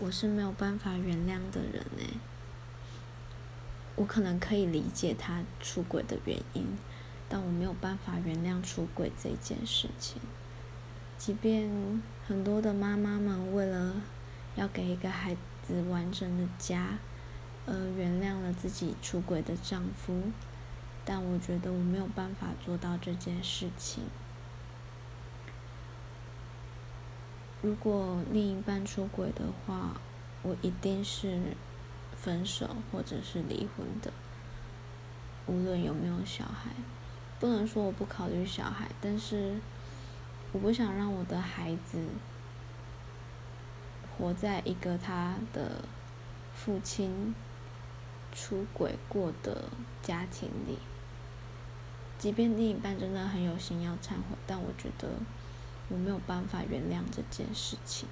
我是没有办法原谅的人诶。我可能可以理解他出轨的原因，但我没有办法原谅出轨这件事情。即便很多的妈妈们为了要给一个孩子完整的家，而原谅了自己出轨的丈夫，但我觉得我没有办法做到这件事情。如果另一半出轨的话，我一定是分手或者是离婚的。无论有没有小孩，不能说我不考虑小孩，但是我不想让我的孩子活在一个他的父亲出轨过的家庭里。即便另一半真的很有心要忏悔，但我觉得。有没有办法原谅这件事情。